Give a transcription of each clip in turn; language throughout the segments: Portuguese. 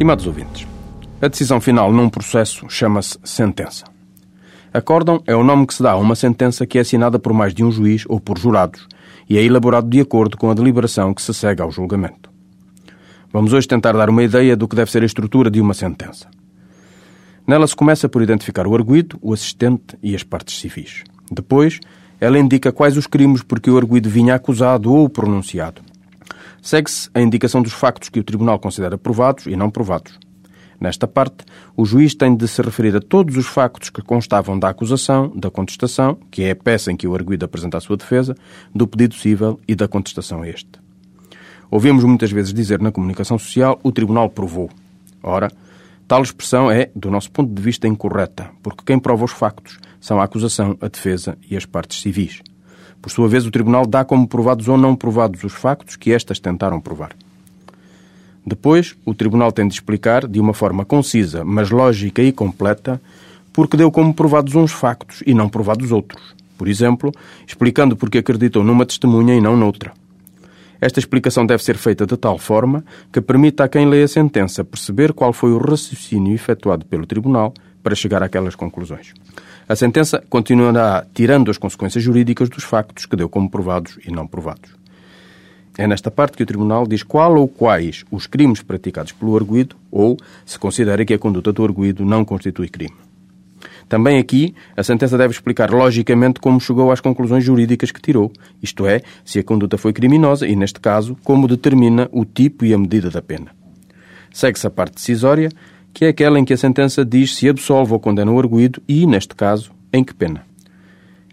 Estimados ouvintes, a decisão final num processo chama-se sentença. Acórdão é o nome que se dá a uma sentença que é assinada por mais de um juiz ou por jurados e é elaborado de acordo com a deliberação que se segue ao julgamento. Vamos hoje tentar dar uma ideia do que deve ser a estrutura de uma sentença. Nela se começa por identificar o arguído, o assistente e as partes civis. Depois, ela indica quais os crimes por que o arguído vinha acusado ou pronunciado. Segue-se a indicação dos factos que o Tribunal considera provados e não provados. Nesta parte, o juiz tem de se referir a todos os factos que constavam da acusação, da contestação, que é a peça em que o arguído apresenta a sua defesa, do pedido cível e da contestação a este. Ouvimos muitas vezes dizer na comunicação social o Tribunal provou. Ora, tal expressão é, do nosso ponto de vista, incorreta, porque quem prova os factos são a acusação, a defesa e as partes civis. Por sua vez, o Tribunal dá como provados ou não provados os factos que estas tentaram provar. Depois, o Tribunal tem de explicar, de uma forma concisa, mas lógica e completa, porque deu como provados uns factos e não provados outros. Por exemplo, explicando porque acreditou numa testemunha e não noutra. Esta explicação deve ser feita de tal forma que permita a quem lê a sentença perceber qual foi o raciocínio efetuado pelo Tribunal para chegar àquelas conclusões. A sentença continuará tirando as consequências jurídicas dos factos que deu como provados e não provados. É nesta parte que o Tribunal diz qual ou quais os crimes praticados pelo arguído ou se considera que a conduta do arguído não constitui crime. Também aqui, a sentença deve explicar logicamente como chegou às conclusões jurídicas que tirou, isto é, se a conduta foi criminosa e, neste caso, como determina o tipo e a medida da pena. Segue-se a parte decisória, que é aquela em que a sentença diz se absolve ou condena o arguído e, neste caso, em que pena.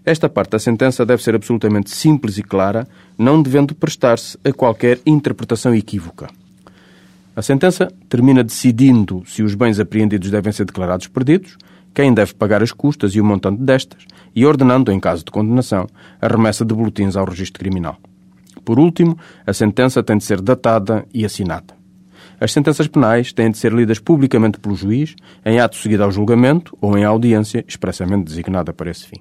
Esta parte da sentença deve ser absolutamente simples e clara, não devendo prestar-se a qualquer interpretação equívoca. A sentença termina decidindo se os bens apreendidos devem ser declarados perdidos, quem deve pagar as custas e o montante destas, e ordenando, em caso de condenação, a remessa de boletins ao registro criminal. Por último, a sentença tem de ser datada e assinada. As sentenças penais têm de ser lidas publicamente pelo juiz, em ato seguido ao julgamento ou em audiência expressamente designada para esse fim.